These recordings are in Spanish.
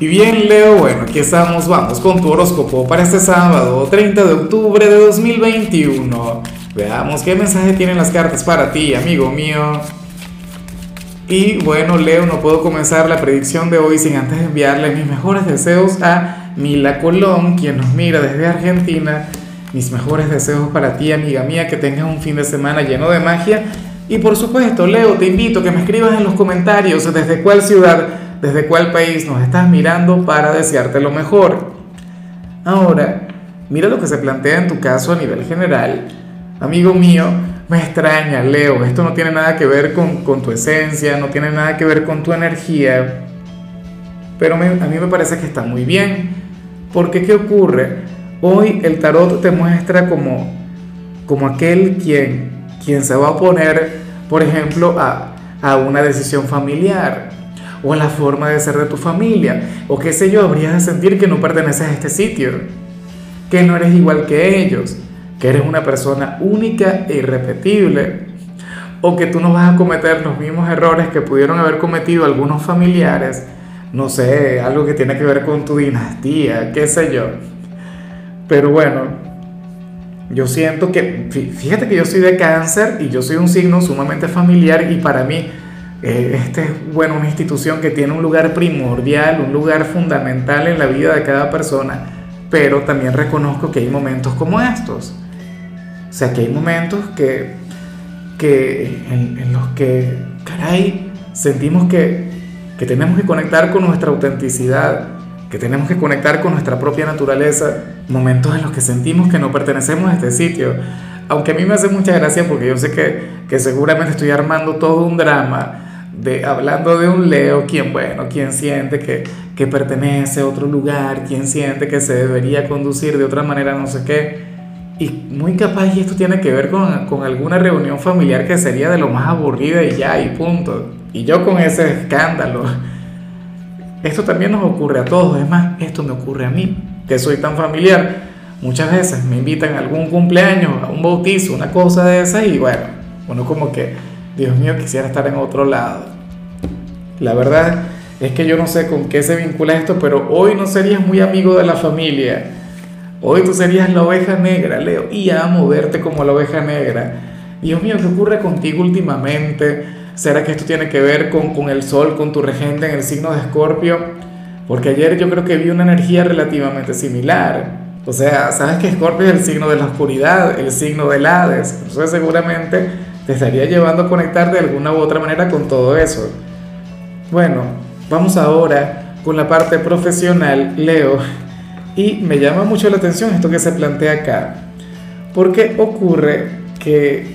Y bien, Leo, bueno, aquí estamos, vamos con tu horóscopo para este sábado, 30 de octubre de 2021. Veamos qué mensaje tienen las cartas para ti, amigo mío. Y bueno, Leo, no puedo comenzar la predicción de hoy sin antes enviarle mis mejores deseos a Mila Colón, quien nos mira desde Argentina. Mis mejores deseos para ti, amiga mía, que tengas un fin de semana lleno de magia. Y por supuesto, Leo, te invito a que me escribas en los comentarios desde cuál ciudad desde cuál país nos estás mirando para desearte lo mejor. Ahora, mira lo que se plantea en tu caso a nivel general. Amigo mío, me extraña, Leo, esto no tiene nada que ver con, tu esencia, no tiene nada que ver con tu energía, pero a mí me parece que está muy bien, porque ¿qué ocurre? Hoy el tarot te muestra como, como aquel quien, quien se va a oponer, por ejemplo, a, a una decisión familiar, o en la forma de ser de tu familia, o qué sé yo, habrías de sentir que no perteneces a este sitio, que no eres igual que ellos, que eres una persona única e irrepetible, o que tú no vas a cometer los mismos errores que pudieron haber cometido algunos familiares, no sé, algo que tiene que ver con tu dinastía, qué sé yo. Pero bueno, yo siento que, fíjate que yo soy de cáncer y yo soy un signo sumamente familiar y para mí eh, este es bueno, una institución que tiene un lugar primordial, un lugar fundamental en la vida de cada persona, pero también reconozco que hay momentos como estos. O sea, que hay momentos que, que en, los que, caray, sentimos que, que tenemos que conectar con nuestra autenticidad, que tenemos que conectar con nuestra propia naturaleza, momentos en los que sentimos que no pertenecemos a este sitio. Aunque a mí me hace mucha gracia porque yo sé que, que seguramente estoy armando todo un drama de, hablando de un Leo, quien, bueno, quien siente que, que pertenece a otro lugar, quien siente que se debería conducir de otra manera, no sé qué. Y muy capaz, y esto tiene que ver con, con, alguna reunión familiar que sería de lo más aburrida y ya, y punto. Y yo con ese escándalo. Esto también nos ocurre a todos, es más, esto me ocurre a mí, que soy tan familiar. Muchas veces me invitan a algún cumpleaños, a un bautizo, una cosa de esa, y bueno, uno como que Dios mío, quisiera estar en otro lado. La verdad es que yo no sé con qué se vincula esto, pero hoy no serías muy amigo de la familia. Hoy tú serías la oveja negra, Leo, y amo verte como la oveja negra. Dios mío, ¿qué ocurre contigo últimamente? ¿Será que esto tiene que ver con, con el sol, con tu regente en el signo de Escorpio? Porque ayer yo creo que vi una energía relativamente similar. O sea, sabes que Escorpio es el signo de la oscuridad, el signo del Hades. Entonces seguramente te estaría llevando a conectar de alguna u otra manera con todo eso. Bueno, vamos ahora con la parte profesional, Leo. Y me llama mucho la atención esto que se plantea acá. Porque ocurre que,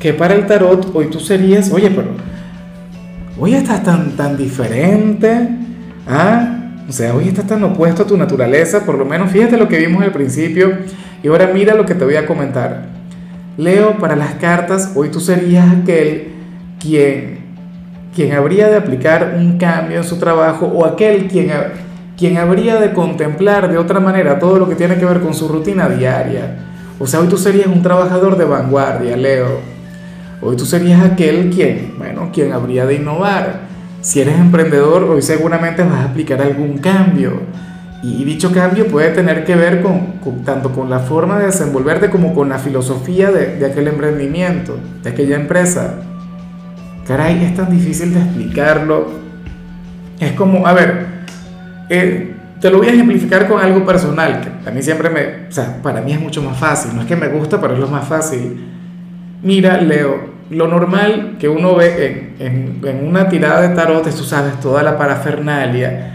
que para el tarot hoy tú serías, oye, pero hoy estás tan, tan diferente. ¿Ah? O sea, hoy estás tan opuesto a tu naturaleza, por lo menos fíjate lo que vimos al principio. Y ahora mira lo que te voy a comentar. Leo, para las cartas, hoy tú serías aquel quien, quien habría de aplicar un cambio en su trabajo o aquel quien, quien habría de contemplar de otra manera todo lo que tiene que ver con su rutina diaria. O sea, hoy tú serías un trabajador de vanguardia, Leo. Hoy tú serías aquel quien, bueno, quien habría de innovar. Si eres emprendedor, hoy seguramente vas a aplicar algún cambio y dicho cambio puede tener que ver con, tanto con la forma de desenvolverte como con la filosofía de, de, aquel emprendimiento, de aquella empresa. Caray, es tan difícil de explicarlo. Es como, a ver, eh, te lo voy a ejemplificar con algo personal, que a mí siempre me, o sea, para mí es mucho más fácil, no es que me gusta, pero es lo más fácil. Mira, Leo, lo normal que uno ve en, en, en una tirada de tarot tú sabes, toda la parafernalia,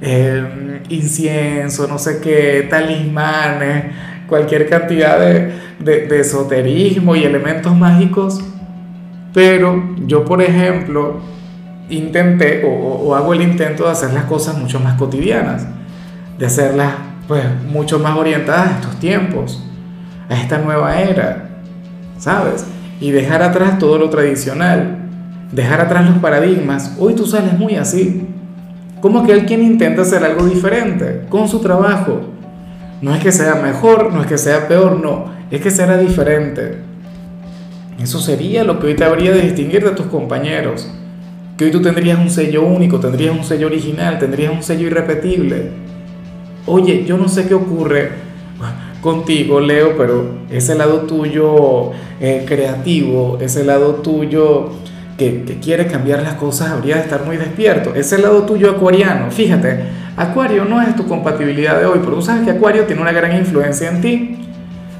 eh, incienso, no sé qué, talismanes, cualquier cantidad de, de, esoterismo y elementos mágicos. Pero yo, por ejemplo, intenté o, o, hago el intento de hacer las cosas mucho más cotidianas, de hacerlas pues mucho más orientadas a estos tiempos, a esta nueva era, ¿sabes? Y dejar atrás todo lo tradicional, dejar atrás los paradigmas. Hoy tú sales muy así, como que quien intenta hacer algo diferente con su trabajo. No es que sea mejor, no es que sea peor, no, es que será diferente. Eso sería lo que hoy te habría de distinguir de tus compañeros. que hoy tú tendrías un sello único, tendrías un sello original, tendrías un sello irrepetible. Oye, yo no sé qué ocurre contigo, Leo, pero ese lado tuyo eh, creativo, ese lado tuyo que, que, quiere cambiar las cosas, habría de estar muy despierto. Ese lado tuyo acuariano, fíjate, Acuario no es tu compatibilidad de hoy, pero tú sabes que Acuario tiene una gran influencia en ti.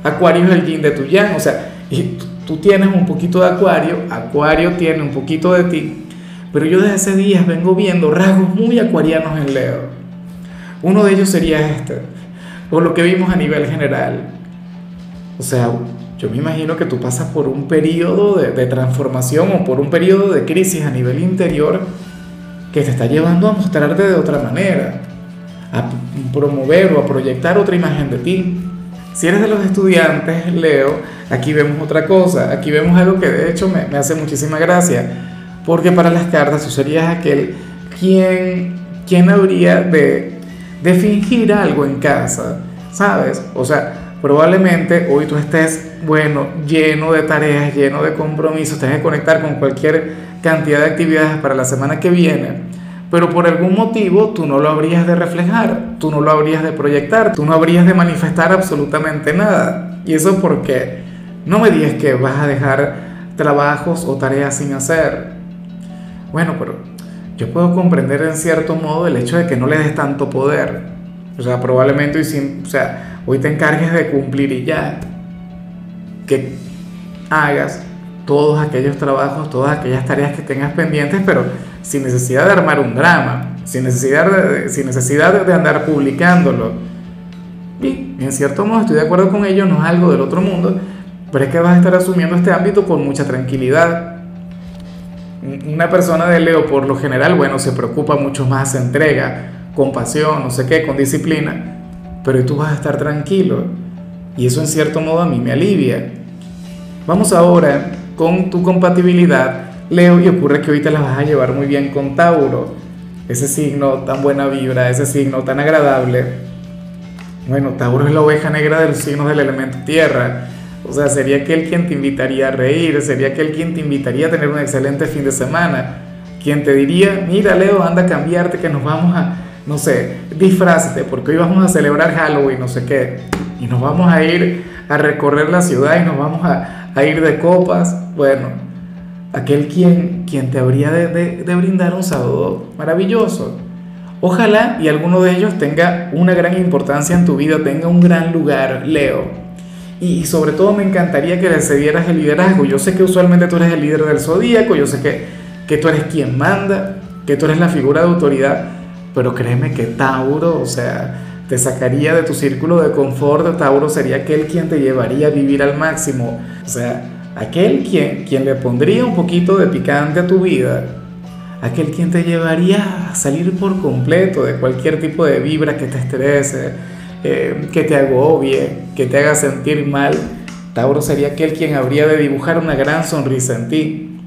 Acuario es el yin de tu yang, o sea, y tú tienes un poquito de Acuario, Acuario tiene un poquito de ti, pero yo desde ese día vengo viendo rasgos muy acuarianos en Leo. Uno de ellos sería este, o lo que vimos a nivel general. O sea, yo me imagino que tú pasas por un periodo de, de transformación o por un periodo de crisis a nivel interior que te está llevando a mostrarte de otra manera, a promover o a proyectar otra imagen de ti. Si eres de los estudiantes, Leo, aquí vemos otra cosa, aquí vemos algo que de hecho me, me hace muchísima gracia, porque para las cartas tú serías aquel quien, quien habría de, de fingir algo en casa, ¿sabes? O sea, probablemente hoy tú estés, bueno, lleno de tareas, lleno de compromisos, tenés que conectar con cualquier cantidad de actividades para la semana que viene, pero por algún motivo tú no lo habrías de reflejar, tú no lo habrías de proyectar, tú no habrías de manifestar absolutamente nada. ¿Y eso porque No me digas que vas a dejar trabajos o tareas sin hacer. Bueno, pero yo puedo comprender en cierto modo el hecho de que no le des tanto poder. O sea, probablemente o sea, hoy te encargues de cumplir y ya. Que hagas todos aquellos trabajos, todas aquellas tareas que tengas pendientes, pero sin necesidad de armar un drama, sin necesidad de, sin necesidad de andar publicándolo. Y en cierto modo estoy de acuerdo con ello, no es algo del otro mundo, pero es que vas a estar asumiendo este ámbito con mucha tranquilidad. Una persona de Leo, por lo general, bueno, se preocupa mucho más, se entrega, con pasión, no sé qué, con disciplina, pero tú vas a estar tranquilo. Y eso en cierto modo a mí me alivia. Vamos ahora con tu compatibilidad Leo, y ocurre que hoy te la vas a llevar muy bien con Tauro, ese signo tan buena vibra, ese signo tan agradable. Bueno, Tauro es la oveja negra de los signos del elemento tierra. O sea, sería aquel quien te invitaría a reír, sería aquel quien te invitaría a tener un excelente fin de semana. Quien te diría, mira Leo, anda a cambiarte que nos vamos a, no sé, disfrázate porque hoy vamos a celebrar Halloween, no sé qué. Y nos vamos a ir a recorrer la ciudad y nos vamos a, a ir de copas. Bueno, aquel quien, quien te habría de, de, brindar un sábado maravilloso. Ojalá y alguno de ellos tenga una gran importancia en tu vida, tenga un gran lugar, Leo. Y, sobre todo me encantaría que le cedieras el liderazgo. Yo sé que usualmente tú eres el líder del zodíaco, yo sé que, que tú eres quien manda, que tú eres la figura de autoridad, pero créeme que Tauro, o sea, te sacaría de tu círculo de confort, Tauro sería aquel quien te llevaría a vivir al máximo. O sea, aquel quien, quien le pondría un poquito de picante a tu vida, aquel quien te llevaría a salir por completo de cualquier tipo de vibra que te estrese, eh, que te agobie, que te haga sentir mal, Tauro sería aquel quien habría de dibujar una gran sonrisa en ti.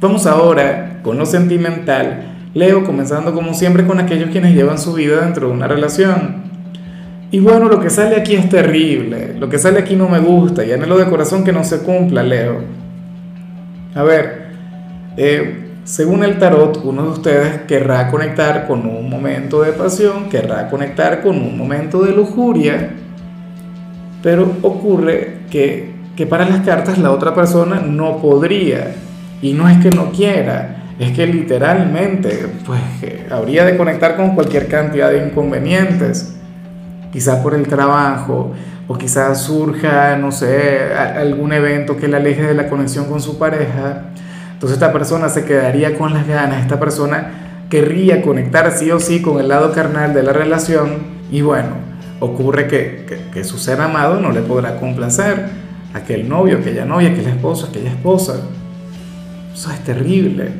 Vamos ahora con lo sentimental. Leo, comenzando como siempre con aquellos quienes llevan su vida dentro de una relación. Y bueno, lo que sale aquí es terrible, lo que sale aquí no me gusta y anhelo de corazón que no se cumpla, Leo. A ver, eh, según el tarot, uno de ustedes querrá conectar con un momento de pasión, querrá conectar con un momento de lujuria, pero ocurre que, que para las cartas la otra persona no podría, y no es que no quiera, es que literalmente pues, habría de conectar con cualquier cantidad de inconvenientes quizás por el trabajo, o quizás surja, no sé, algún evento que le aleje de la conexión con su pareja. Entonces esta persona se quedaría con las ganas, esta persona querría conectar sí o sí con el lado carnal de la relación y bueno, ocurre que su ser amado no le podrá complacer, aquel novio, aquella novia, aquel esposo, aquella esposa. Eso es terrible,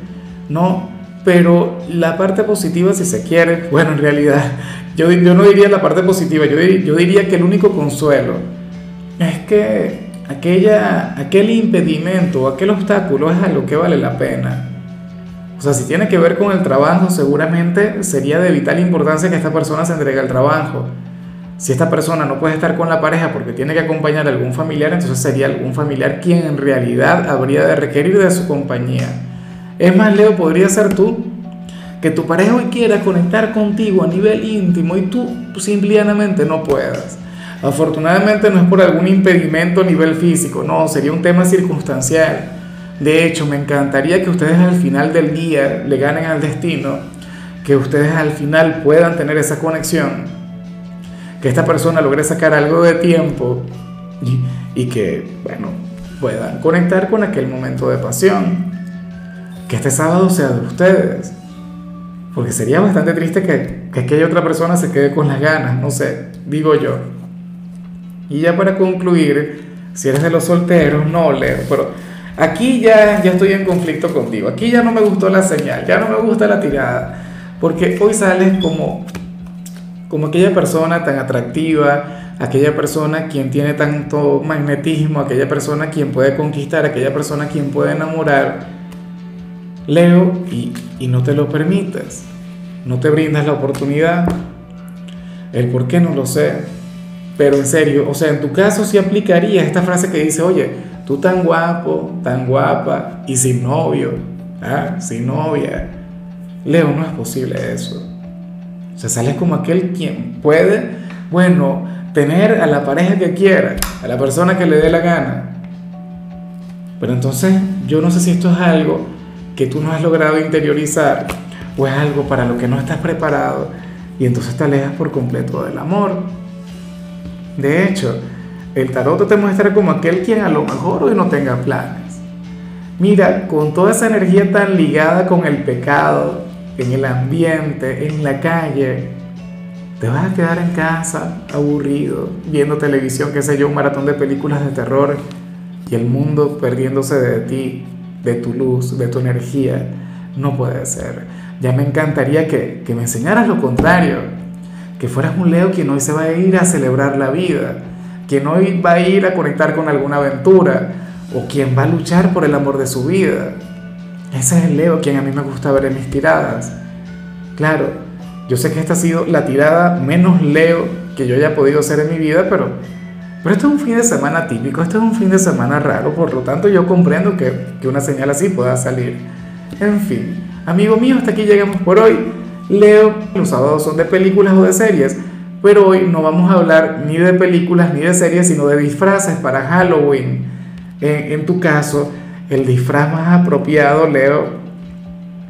¿no? Pero la parte positiva, si se quiere, bueno, en realidad yo, yo no diría la parte positiva, yo, yo diría que el único consuelo es que aquella, aquel impedimento, aquel obstáculo es algo que vale la pena. O sea, si tiene que ver con el trabajo, seguramente sería de vital importancia que esta persona se entregue al trabajo. Si esta persona no puede estar con la pareja porque tiene que acompañar a algún familiar, entonces sería algún familiar quien en realidad habría de requerir de su compañía. Es más, Leo, podría ser tú, que tu pareja hoy quiera conectar contigo a nivel íntimo y tú simplemente no puedas. Afortunadamente no es por algún impedimento a nivel físico, no, sería un tema circunstancial. De hecho, me encantaría que ustedes al final del día le ganen al destino, que ustedes al final puedan tener esa conexión, que esta persona logre sacar algo de tiempo y, que, bueno, puedan conectar con aquel momento de pasión. Que este sábado sea de ustedes. Porque sería bastante triste que, que aquella otra persona se quede con las ganas, no sé, digo yo. Y ya para concluir, si eres de los solteros, no, Leo, pero aquí ya, ya estoy en conflicto contigo. Aquí ya no me gustó la señal, ya no me gusta la tirada. Porque hoy sales como, como aquella persona tan atractiva, aquella persona quien tiene tanto magnetismo, aquella persona quien puede conquistar, aquella persona quien puede enamorar. Leo, y, y no te lo permites, no te brindas la oportunidad. El por qué no lo sé pero en serio, o sea, en tu caso sí aplicaría esta frase que dice, oye, tú tan guapo, tan guapa y sin novio, ¿ah? sin novia. Leo, no es posible eso. O sea, sales como aquel quien puede, bueno, tener a la pareja que quiera, a la persona que le dé la gana. Pero entonces yo no sé si esto es algo que tú no has logrado interiorizar o es algo para lo que no estás preparado y entonces te alejas por completo del amor. De hecho, el tarot te muestra como aquel quien a lo mejor hoy no tenga planes. Mira, con toda esa energía tan ligada con el pecado, en el ambiente, en la calle, te vas a quedar en casa aburrido, viendo televisión, qué sé yo, un maratón de películas de terror y el mundo perdiéndose de ti, de tu luz, de tu energía. No puede ser. Ya me encantaría que, que me enseñaras lo contrario que fueras un Leo quien hoy se va a ir a celebrar la vida, quien hoy va a ir a conectar con alguna aventura o quien va a luchar por el amor de su vida. Ese es el Leo quien a mí me gusta ver en mis tiradas. Claro, yo sé que esta ha sido la tirada menos Leo que yo haya podido ser en mi vida, pero, pero esto es un fin de semana típico, esto es un fin de semana raro, por lo tanto yo comprendo que, que una señal así pueda salir. En fin, amigo mío, hasta aquí llegamos por hoy. Leo, los sábados son de películas o de series, pero hoy no vamos a hablar ni de películas ni de series, sino de disfraces para Halloween. En, tu caso, el disfraz más apropiado, Leo,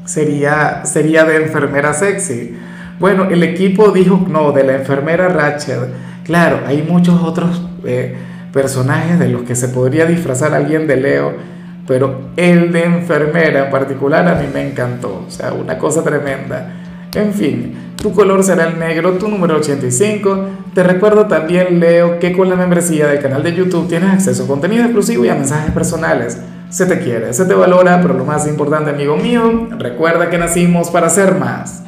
sería, sería de enfermera sexy. Bueno, el equipo dijo no, de la enfermera Rachel. Claro, hay muchos otros eh, personajes de los que se podría disfrazar alguien de Leo, pero el de enfermera en particular a mí me encantó. O sea, una cosa tremenda. En fin, tu color será el negro, tu número 85. Te recuerdo también, Leo, que con la membresía del canal de YouTube tienes acceso a contenido exclusivo y a mensajes personales. Se te quiere, se te valora, pero lo más importante, amigo mío, recuerda que nacimos para ser más.